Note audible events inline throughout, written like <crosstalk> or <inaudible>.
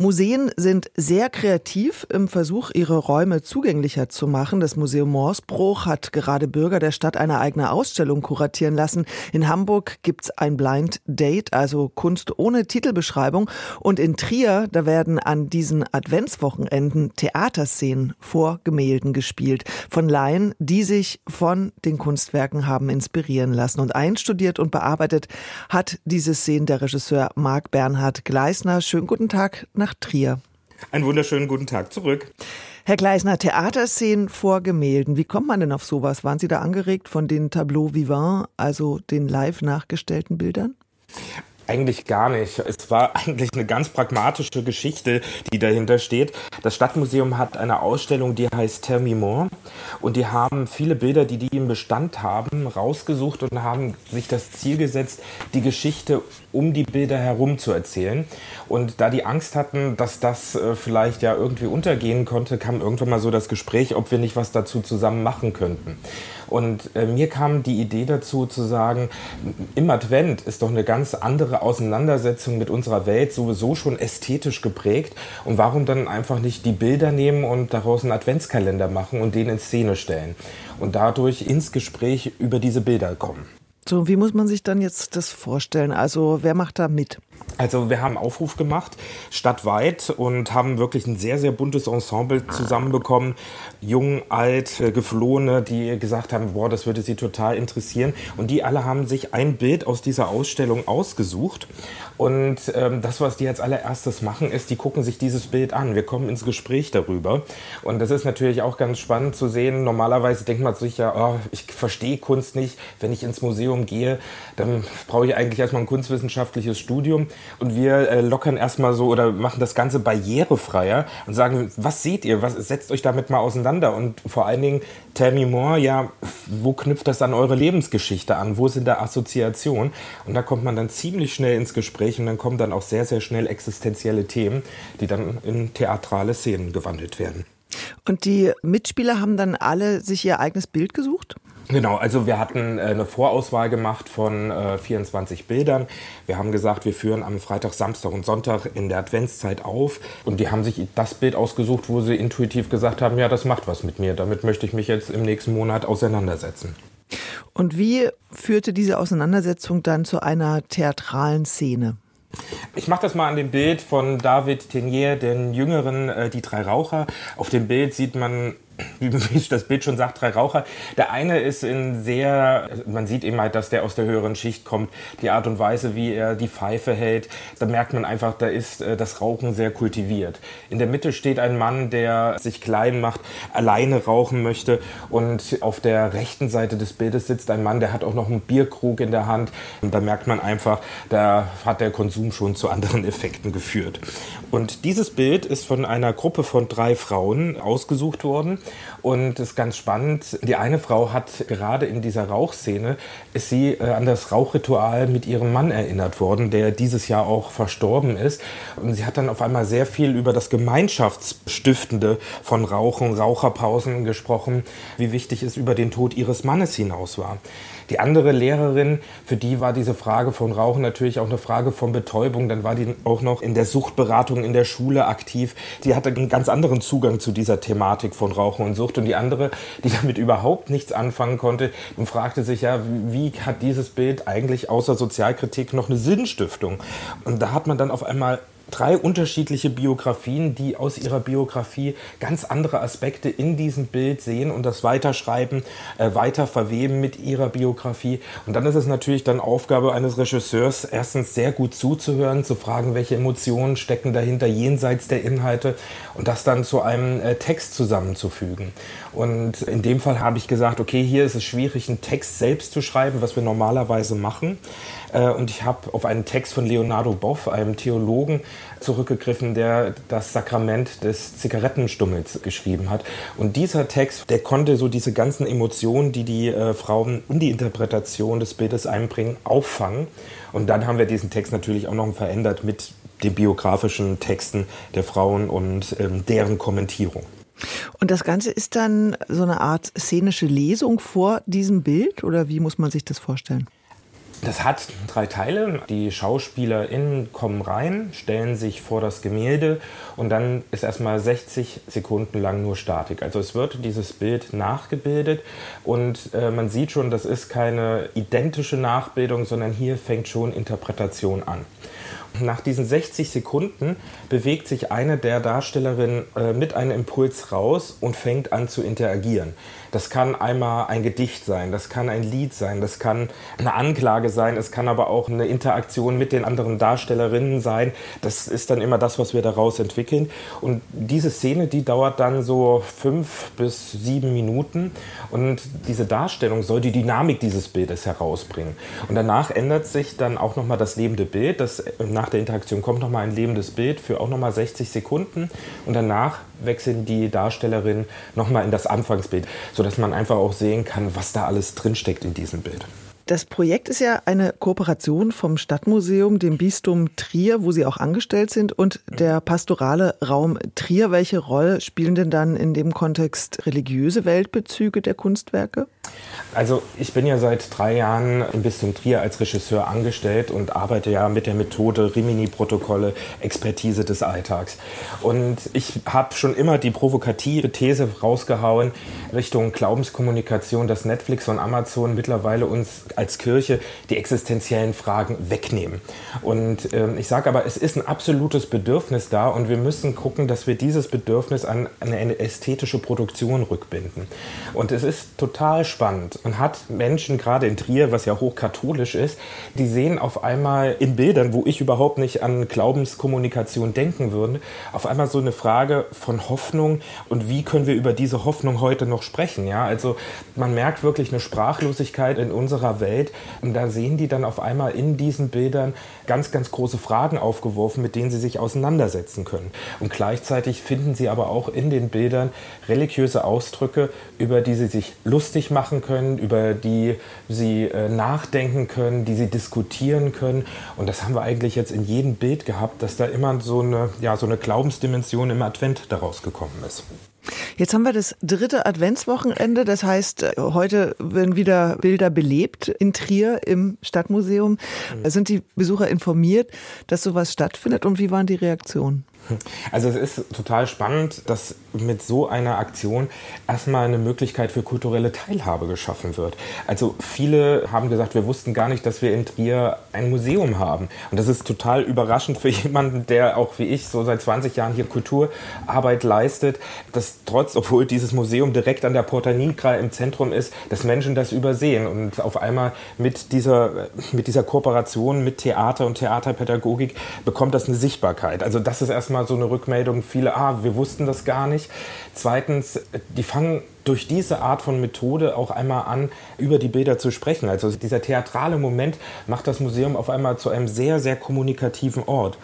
Museen sind sehr kreativ im Versuch, ihre Räume zugänglicher zu machen. Das Museum Morsbruch hat gerade Bürger der Stadt eine eigene Ausstellung kuratieren lassen. In Hamburg gibt's ein Blind Date, also Kunst ohne Titelbeschreibung. Und in Trier, da werden an diesen Adventswochenenden Theaterszenen vor Gemälden gespielt. Von Laien, die sich von den Kunstwerken haben inspirieren lassen. Und einstudiert und bearbeitet hat diese Szene der Regisseur Marc Bernhard Gleisner. Schönen guten Tag nach nach Trier. Einen wunderschönen guten Tag zurück. Herr Gleisner, Theaterszenen vor Gemälden. Wie kommt man denn auf sowas? Waren Sie da angeregt von den Tableaux vivants, also den live nachgestellten Bildern? Eigentlich gar nicht. Es war <laughs> eigentlich eine ganz pragmatische Geschichte, die dahinter steht. Das Stadtmuseum hat eine Ausstellung, die heißt More. Und die haben viele Bilder, die die im Bestand haben, rausgesucht und haben sich das Ziel gesetzt, die Geschichte um die Bilder herum zu erzählen. Und da die Angst hatten, dass das äh, vielleicht ja irgendwie untergehen konnte, kam irgendwann mal so das Gespräch, ob wir nicht was dazu zusammen machen könnten. Und äh, mir kam die Idee dazu zu sagen, im Advent ist doch eine ganz andere Auseinandersetzung mit unserer Welt sowieso schon ästhetisch geprägt. Und warum dann einfach nicht die Bilder nehmen und daraus einen Adventskalender machen und den in Szene stellen? Und dadurch ins Gespräch über diese Bilder kommen. So, wie muss man sich dann jetzt das vorstellen? Also, wer macht da mit? Also wir haben einen Aufruf gemacht, stadtweit, und haben wirklich ein sehr, sehr buntes Ensemble zusammenbekommen. Jung, alt, äh, Geflohene, die gesagt haben, boah, das würde sie total interessieren. Und die alle haben sich ein Bild aus dieser Ausstellung ausgesucht. Und ähm, das, was die als allererstes machen, ist, die gucken sich dieses Bild an. Wir kommen ins Gespräch darüber. Und das ist natürlich auch ganz spannend zu sehen. Normalerweise denkt man sich ja, oh, ich verstehe Kunst nicht. Wenn ich ins Museum gehe, dann brauche ich eigentlich erstmal ein kunstwissenschaftliches Studium und wir äh, lockern erstmal so oder machen das Ganze barrierefreier und sagen, was seht ihr, was setzt euch damit mal auseinander und vor allen Dingen tell me more, ja, wo knüpft das an eure Lebensgeschichte an, wo sind da Assoziationen und da kommt man dann ziemlich schnell ins Gespräch und dann kommen dann auch sehr, sehr schnell existenzielle Themen, die dann in theatrale Szenen gewandelt werden. Und die Mitspieler haben dann alle sich ihr eigenes Bild gesucht? Genau, also wir hatten äh, eine Vorauswahl gemacht von äh, 24 Bildern. Wir haben gesagt, wir führen am Freitag, Samstag und Sonntag in der Adventszeit auf. Und die haben sich das Bild ausgesucht, wo sie intuitiv gesagt haben, ja, das macht was mit mir. Damit möchte ich mich jetzt im nächsten Monat auseinandersetzen. Und wie führte diese Auseinandersetzung dann zu einer theatralen Szene? Ich mache das mal an dem Bild von David Tenier, den Jüngeren, äh, die drei Raucher. Auf dem Bild sieht man wie das Bild schon sagt, drei Raucher. Der eine ist in sehr, man sieht eben halt, dass der aus der höheren Schicht kommt. Die Art und Weise, wie er die Pfeife hält, da merkt man einfach, da ist äh, das Rauchen sehr kultiviert. In der Mitte steht ein Mann, der sich klein macht, alleine rauchen möchte. Und auf der rechten Seite des Bildes sitzt ein Mann, der hat auch noch einen Bierkrug in der Hand. Und da merkt man einfach, da hat der Konsum schon zu anderen Effekten geführt. Und dieses Bild ist von einer Gruppe von drei Frauen ausgesucht worden. Und es ist ganz spannend. Die eine Frau hat gerade in dieser Rauchszene, ist sie äh, an das Rauchritual mit ihrem Mann erinnert worden, der dieses Jahr auch verstorben ist. Und sie hat dann auf einmal sehr viel über das Gemeinschaftsstiftende von Rauchen, Raucherpausen gesprochen, wie wichtig es über den Tod ihres Mannes hinaus war. Die andere Lehrerin, für die war diese Frage von Rauchen natürlich auch eine Frage von Betäubung. Dann war die auch noch in der Suchtberatung in der Schule aktiv. Die hatte einen ganz anderen Zugang zu dieser Thematik von Rauchen und Sucht. Und die andere, die damit überhaupt nichts anfangen konnte und fragte sich ja, wie hat dieses Bild eigentlich außer Sozialkritik noch eine Sinnstiftung? Und da hat man dann auf einmal drei unterschiedliche Biografien, die aus ihrer Biografie ganz andere Aspekte in diesem Bild sehen und das weiterschreiben, äh, weiter verweben mit ihrer Biografie. Und dann ist es natürlich dann Aufgabe eines Regisseurs, erstens sehr gut zuzuhören, zu fragen, welche Emotionen stecken dahinter jenseits der Inhalte und das dann zu einem äh, Text zusammenzufügen. Und in dem Fall habe ich gesagt, okay, hier ist es schwierig, einen Text selbst zu schreiben, was wir normalerweise machen. Äh, und ich habe auf einen Text von Leonardo Boff, einem Theologen, zurückgegriffen, der das Sakrament des Zigarettenstummels geschrieben hat. Und dieser Text, der konnte so diese ganzen Emotionen, die die äh, Frauen in die Interpretation des Bildes einbringen, auffangen. Und dann haben wir diesen Text natürlich auch noch verändert mit den biografischen Texten der Frauen und ähm, deren Kommentierung. Und das Ganze ist dann so eine Art szenische Lesung vor diesem Bild oder wie muss man sich das vorstellen? Das hat drei Teile. Die SchauspielerInnen kommen rein, stellen sich vor das Gemälde und dann ist erstmal 60 Sekunden lang nur Statik. Also es wird dieses Bild nachgebildet und äh, man sieht schon, das ist keine identische Nachbildung, sondern hier fängt schon Interpretation an. Nach diesen 60 Sekunden bewegt sich eine der Darstellerinnen äh, mit einem Impuls raus und fängt an zu interagieren. Das kann einmal ein Gedicht sein, das kann ein Lied sein, das kann eine Anklage sein, es kann aber auch eine Interaktion mit den anderen Darstellerinnen sein. Das ist dann immer das, was wir daraus entwickeln. Und diese Szene, die dauert dann so fünf bis sieben Minuten und diese Darstellung soll die Dynamik dieses Bildes herausbringen. Und danach ändert sich dann auch nochmal das lebende Bild. Das, nach der Interaktion kommt nochmal ein lebendes Bild für auch nochmal 60 Sekunden und danach wechseln die Darstellerinnen nochmal in das Anfangsbild, sodass man einfach auch sehen kann, was da alles drinsteckt in diesem Bild. Das Projekt ist ja eine Kooperation vom Stadtmuseum, dem Bistum Trier, wo Sie auch angestellt sind, und der pastorale Raum Trier. Welche Rolle spielen denn dann in dem Kontext religiöse Weltbezüge der Kunstwerke? Also ich bin ja seit drei Jahren im Bistum Trier als Regisseur angestellt und arbeite ja mit der Methode Rimini-Protokolle, Expertise des Alltags. Und ich habe schon immer die provokative These rausgehauen Richtung Glaubenskommunikation, dass Netflix und Amazon mittlerweile uns als Kirche die existenziellen Fragen wegnehmen. Und äh, ich sage aber, es ist ein absolutes Bedürfnis da und wir müssen gucken, dass wir dieses Bedürfnis an eine ästhetische Produktion rückbinden. Und es ist total spannend und hat Menschen, gerade in Trier, was ja hochkatholisch ist, die sehen auf einmal in Bildern, wo ich überhaupt nicht an Glaubenskommunikation denken würde, auf einmal so eine Frage von Hoffnung und wie können wir über diese Hoffnung heute noch sprechen. Ja? Also man merkt wirklich eine Sprachlosigkeit in unserer Welt und da sehen die dann auf einmal in diesen Bildern ganz, ganz große Fragen aufgeworfen, mit denen sie sich auseinandersetzen können. Und gleichzeitig finden sie aber auch in den Bildern religiöse Ausdrücke, über die sie sich lustig machen können, über die sie äh, nachdenken können, die sie diskutieren können. Und das haben wir eigentlich jetzt in jedem Bild gehabt, dass da immer so eine, ja, so eine Glaubensdimension im Advent daraus gekommen ist. Jetzt haben wir das dritte Adventswochenende. Das heißt, äh, heute werden wieder Bilder belebt in Trier im Stadtmuseum. Mhm. Sind die Besucher informiert, dass sowas stattfindet und wie waren die Reaktionen? <laughs> Also es ist total spannend, dass mit so einer Aktion erstmal eine Möglichkeit für kulturelle Teilhabe geschaffen wird. Also viele haben gesagt, wir wussten gar nicht, dass wir in Trier ein Museum haben. Und das ist total überraschend für <laughs> jemanden, der auch wie ich so seit 20 Jahren hier Kulturarbeit leistet, dass trotz, obwohl dieses Museum direkt an der Porta Nigra im Zentrum ist, dass Menschen das übersehen und auf einmal mit dieser, mit dieser Kooperation mit Theater und Theaterpädagogik bekommt das eine Sichtbarkeit. Also das ist erstmal erstmal so eine Rückmeldung, viele, ah, wir wussten das gar nicht. Zweitens, die fangen durch diese Art von Methode auch einmal an, über die Bilder zu sprechen. Also dieser theatrale Moment macht das Museum auf einmal zu einem sehr, sehr kommunikativen Ort.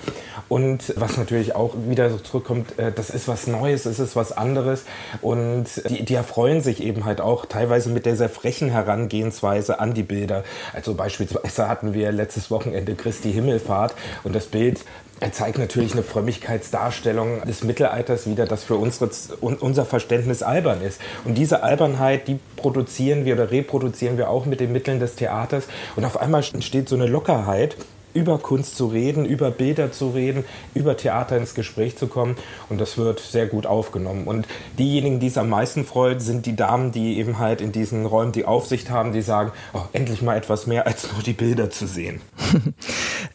Und was natürlich auch wieder so zurückkommt, äh, das ist was Neues, es ist was anderes. Und die, die erfreuen sich eben halt auch teilweise mit dieser frechen Herangehensweise an die Bilder. Also beispielsweise hatten wir letztes Wochenende Christi Himmelfahrt und das Bild er zeigt natürlich eine Frömmigkeitsdarstellung des Mittelalters wieder, das für unsere, unser Verständnis albern ist. Und diese Albernheit, die produzieren wir oder reproduzieren wir auch mit den Mitteln des Theaters. Und auf einmal entsteht so eine Lockerheit, über Kunst zu reden, über Bilder zu reden, über Theater ins Gespräch zu kommen. Und das wird sehr gut aufgenommen. Und diejenigen, die es am meisten freut, sind die Damen, die eben halt in diesen Räumen die Aufsicht haben, die sagen, oh, endlich mal etwas mehr als nur die Bilder zu sehen. <laughs>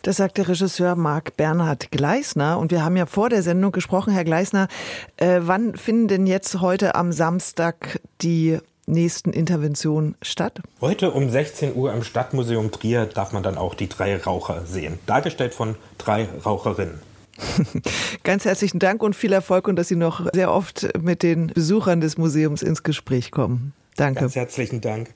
Das sagt der Regisseur Marc Bernhard Gleisner. Und wir haben ja vor der Sendung gesprochen, Herr Gleisner, äh, wann finden denn jetzt heute am Samstag die nächsten Intervention statt? Heute um 16 Uhr im Stadtmuseum Trier darf man dann auch die drei Raucher sehen. Dargestellt von drei Raucherinnen. <laughs> Ganz herzlichen Dank und viel Erfolg und dass Sie noch sehr oft mit den Besuchern des Museums ins Gespräch kommen. Danke. Ganz herzlichen Dank.